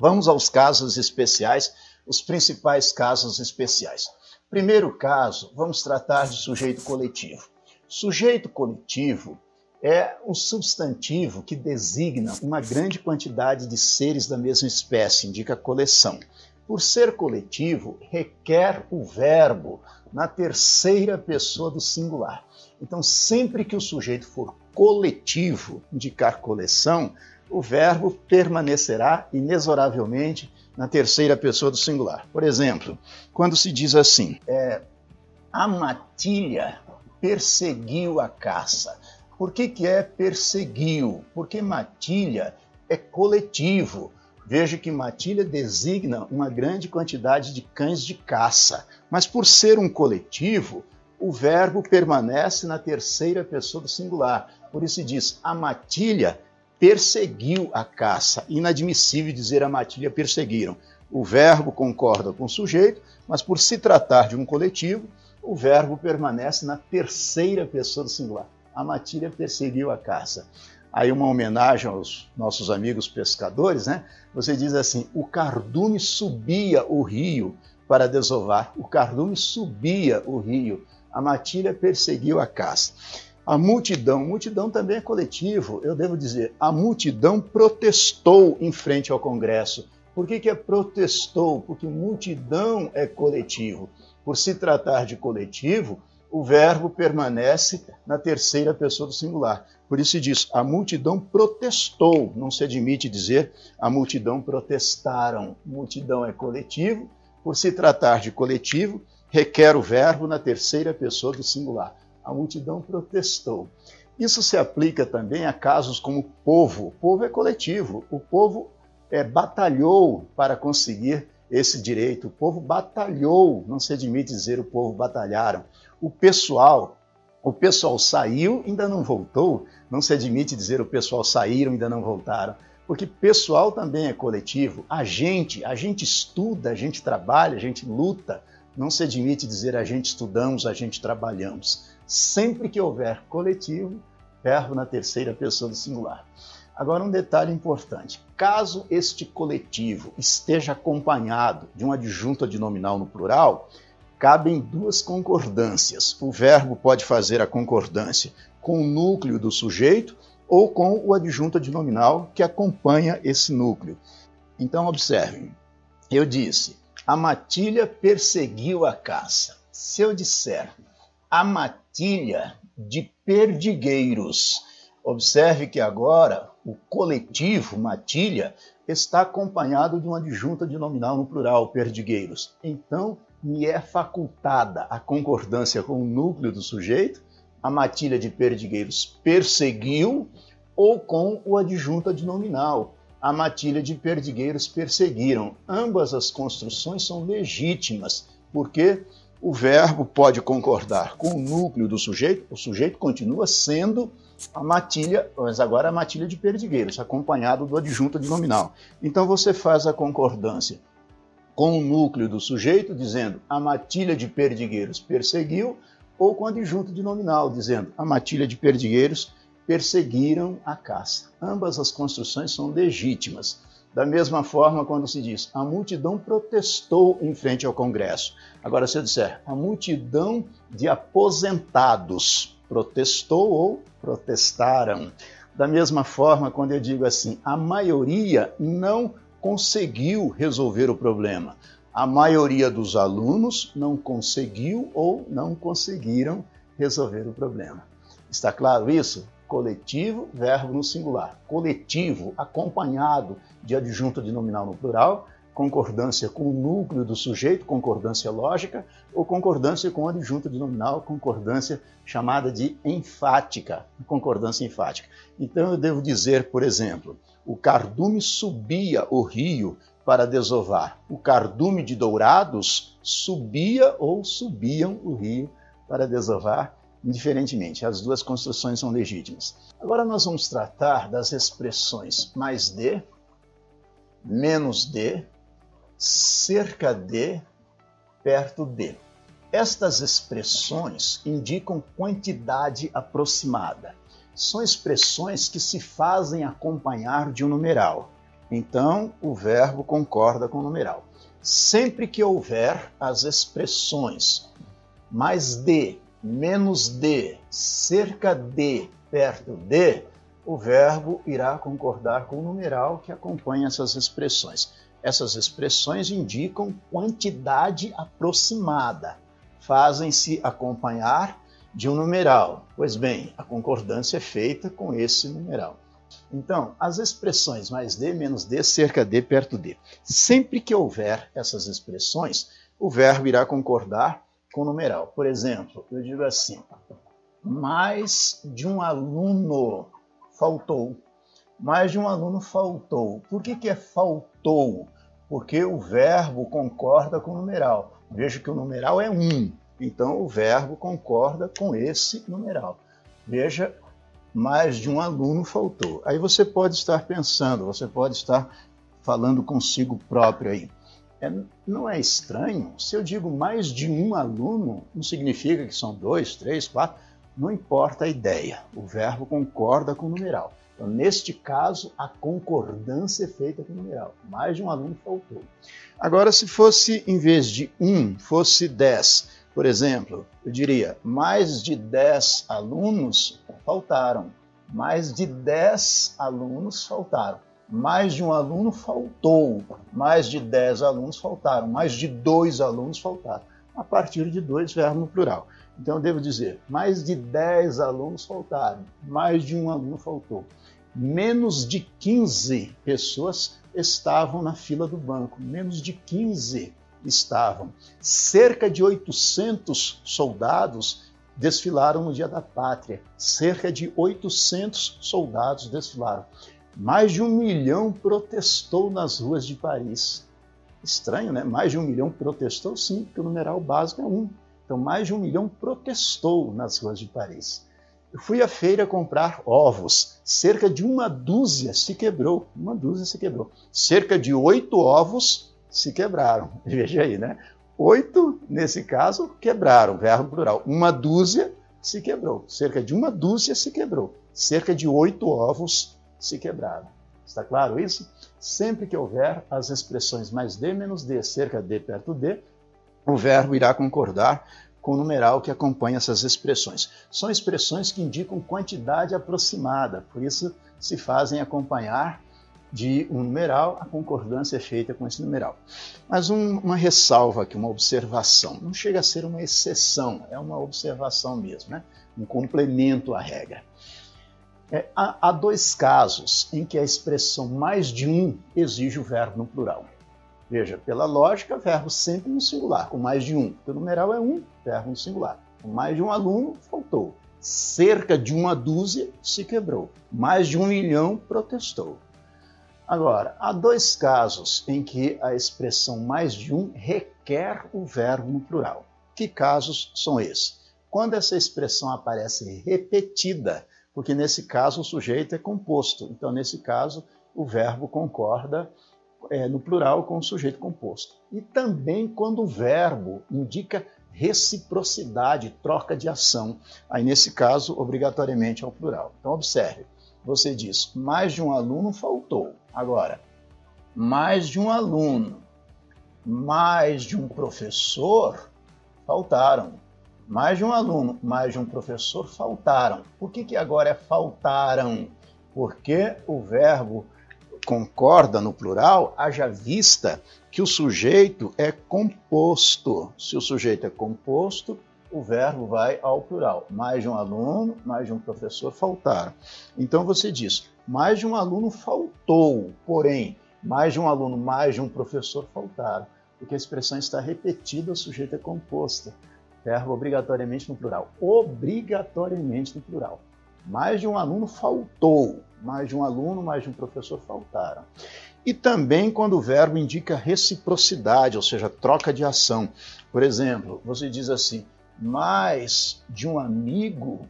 Vamos aos casos especiais, os principais casos especiais. Primeiro caso, vamos tratar de sujeito coletivo. Sujeito coletivo é um substantivo que designa uma grande quantidade de seres da mesma espécie, indica coleção. Por ser coletivo, requer o verbo na terceira pessoa do singular. Então, sempre que o sujeito for coletivo, indicar coleção, o verbo permanecerá inexoravelmente na terceira pessoa do singular. Por exemplo, quando se diz assim, é, a matilha perseguiu a caça. Por que, que é perseguiu? Porque matilha é coletivo. Veja que matilha designa uma grande quantidade de cães de caça, mas por ser um coletivo, o verbo permanece na terceira pessoa do singular. Por isso se diz a matilha perseguiu a caça. Inadmissível dizer a matilha perseguiram. O verbo concorda com o sujeito, mas por se tratar de um coletivo, o verbo permanece na terceira pessoa do singular. A matilha perseguiu a caça. Aí uma homenagem aos nossos amigos pescadores, né? Você diz assim: o cardume subia o rio para desovar. O cardume subia o rio. A matilha perseguiu a caça. A multidão, multidão também é coletivo, eu devo dizer, a multidão protestou em frente ao Congresso. Por que, que é protestou? Porque multidão é coletivo. Por se tratar de coletivo, o verbo permanece na terceira pessoa do singular. Por isso se diz, a multidão protestou. Não se admite dizer, a multidão protestaram. Multidão é coletivo. Por se tratar de coletivo, requer o verbo na terceira pessoa do singular a multidão protestou. Isso se aplica também a casos como povo. O povo é coletivo. O povo é, batalhou para conseguir esse direito. O povo batalhou. Não se admite dizer o povo batalharam. O pessoal, o pessoal saiu, ainda não voltou. Não se admite dizer o pessoal saíram, ainda não voltaram. Porque pessoal também é coletivo. A gente, a gente estuda, a gente trabalha, a gente luta. Não se admite dizer a gente estudamos, a gente trabalhamos sempre que houver coletivo, verbo na terceira pessoa do singular. Agora, um detalhe importante: caso este coletivo esteja acompanhado de um adjunto adnominal no plural, cabem duas concordâncias. O verbo pode fazer a concordância com o núcleo do sujeito ou com o adjunto adnominal que acompanha esse núcleo. Então, observem: eu disse, a matilha perseguiu a caça. Se eu disser a matilha de perdigueiros. Observe que agora o coletivo matilha está acompanhado de uma adjunta de nominal no plural, perdigueiros. Então, me é facultada a concordância com o núcleo do sujeito, a matilha de perdigueiros perseguiu, ou com o adjunta de nominal, a matilha de perdigueiros perseguiram. Ambas as construções são legítimas, porque o verbo pode concordar com o núcleo do sujeito, o sujeito continua sendo a matilha, mas agora a matilha de perdigueiros, acompanhado do adjunto nominal. Então você faz a concordância com o núcleo do sujeito, dizendo a matilha de perdigueiros perseguiu, ou com o adjunto nominal, dizendo a matilha de perdigueiros perseguiram a caça. Ambas as construções são legítimas. Da mesma forma, quando se diz a multidão protestou em frente ao Congresso. Agora, se eu disser a multidão de aposentados protestou ou protestaram. Da mesma forma, quando eu digo assim, a maioria não conseguiu resolver o problema. A maioria dos alunos não conseguiu ou não conseguiram resolver o problema. Está claro isso? Coletivo, verbo no singular. Coletivo, acompanhado de adjunto de nominal no plural, concordância com o núcleo do sujeito, concordância lógica, ou concordância com adjunto de nominal, concordância chamada de enfática, concordância enfática. Então eu devo dizer, por exemplo, o cardume subia o rio para desovar. O cardume de dourados subia ou subiam o rio para desovar indiferentemente. As duas construções são legítimas. Agora nós vamos tratar das expressões mais de, menos de, cerca de, perto de. Estas expressões indicam quantidade aproximada. São expressões que se fazem acompanhar de um numeral. Então, o verbo concorda com o numeral. Sempre que houver as expressões mais de, menos de, cerca de, perto de, o verbo irá concordar com o numeral que acompanha essas expressões. Essas expressões indicam quantidade aproximada, fazem-se acompanhar de um numeral. Pois bem, a concordância é feita com esse numeral. Então, as expressões mais d, menos d, cerca de, perto de. Sempre que houver essas expressões, o verbo irá concordar com numeral. Por exemplo, eu digo assim: mais de um aluno faltou. Mais de um aluno faltou. Por que, que é faltou? Porque o verbo concorda com o numeral. Veja que o numeral é um, então o verbo concorda com esse numeral. Veja mais de um aluno faltou. Aí você pode estar pensando, você pode estar falando consigo próprio aí. É, não é estranho? Se eu digo mais de um aluno, não significa que são dois, três, quatro. Não importa a ideia. O verbo concorda com o numeral. Então, neste caso, a concordância é feita com o numeral. Mais de um aluno faltou. Agora, se fosse, em vez de um, fosse dez, por exemplo, eu diria, mais de 10 alunos faltaram. Mais de 10 alunos faltaram. Mais de um aluno faltou. Mais de 10 alunos faltaram. Mais de dois alunos faltaram. A partir de dois, verbo no plural. Então eu devo dizer, mais de 10 alunos faltaram. Mais de um aluno faltou. Menos de 15 pessoas estavam na fila do banco. Menos de 15 estavam. Cerca de 800 soldados desfilaram no Dia da Pátria. Cerca de 800 soldados desfilaram. Mais de um milhão protestou nas ruas de Paris. Estranho, né? Mais de um milhão protestou, sim, porque o numeral básico é um. Então, mais de um milhão protestou nas ruas de Paris. Eu fui à feira comprar ovos. Cerca de uma dúzia se quebrou. Uma dúzia se quebrou. Cerca de oito ovos se quebraram. Veja aí, né? Oito, nesse caso, quebraram, verbo plural. Uma dúzia se quebrou. Cerca de uma dúzia se quebrou. Cerca de oito ovos se quebraram. Está claro isso? Sempre que houver as expressões mais d menos d, cerca de perto de, o verbo irá concordar com o numeral que acompanha essas expressões. São expressões que indicam quantidade aproximada, por isso se fazem acompanhar de um numeral, a concordância é feita com esse numeral. Mas um, uma ressalva aqui, uma observação. Não chega a ser uma exceção, é uma observação mesmo, né? um complemento à regra. É, há, há, dois casos em que a expressão mais de um exige o verbo no plural. Veja, pela lógica, verbo sempre no singular, com mais de um. O numeral é um, verbo no singular. Com mais de um aluno, faltou. Cerca de uma dúzia se quebrou. Mais de um milhão protestou. Agora, há dois casos em que a expressão mais de um requer o verbo no plural. Que casos são esses? Quando essa expressão aparece repetida, porque nesse caso o sujeito é composto. Então, nesse caso, o verbo concorda é, no plural com o sujeito composto. E também quando o verbo indica reciprocidade, troca de ação. Aí, nesse caso, obrigatoriamente é o plural. Então, observe você diz, mais de um aluno faltou. Agora, mais de um aluno, mais de um professor faltaram. Mais de um aluno, mais de um professor faltaram. Por que, que agora é faltaram? Porque o verbo concorda no plural, haja vista que o sujeito é composto. Se o sujeito é composto, o verbo vai ao plural. Mais de um aluno, mais de um professor faltaram. Então você diz, mais de um aluno faltou, porém, mais de um aluno, mais de um professor faltaram. Porque a expressão está repetida, o sujeito é composto. Verbo obrigatoriamente no plural. Obrigatoriamente no plural. Mais de um aluno faltou. Mais de um aluno, mais de um professor faltaram. E também quando o verbo indica reciprocidade, ou seja, troca de ação. Por exemplo, você diz assim: mais de um amigo,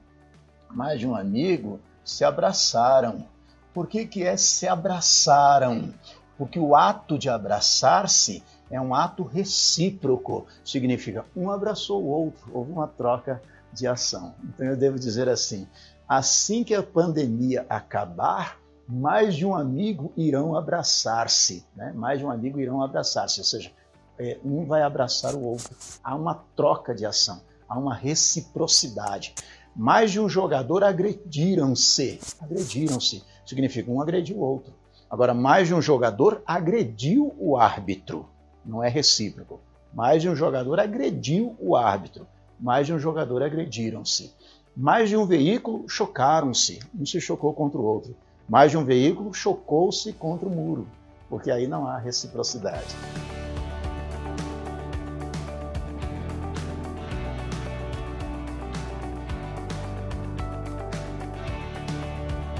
mais de um amigo se abraçaram. Por que, que é se abraçaram? Porque o ato de abraçar-se é um ato recíproco, significa um abraçou o outro, houve uma troca de ação. Então eu devo dizer assim: assim que a pandemia acabar, mais de um amigo irão abraçar-se, né? mais de um amigo irão abraçar-se, ou seja, é, um vai abraçar o outro. Há uma troca de ação, há uma reciprocidade. Mais de um jogador agrediram-se, agrediram-se, significa um agrediu o outro. Agora, mais de um jogador agrediu o árbitro, não é recíproco. Mais de um jogador agrediu o árbitro, mais de um jogador agrediram-se. Mais de um veículo chocaram-se, um se chocou contra o outro. Mais de um veículo chocou-se contra o muro, porque aí não há reciprocidade.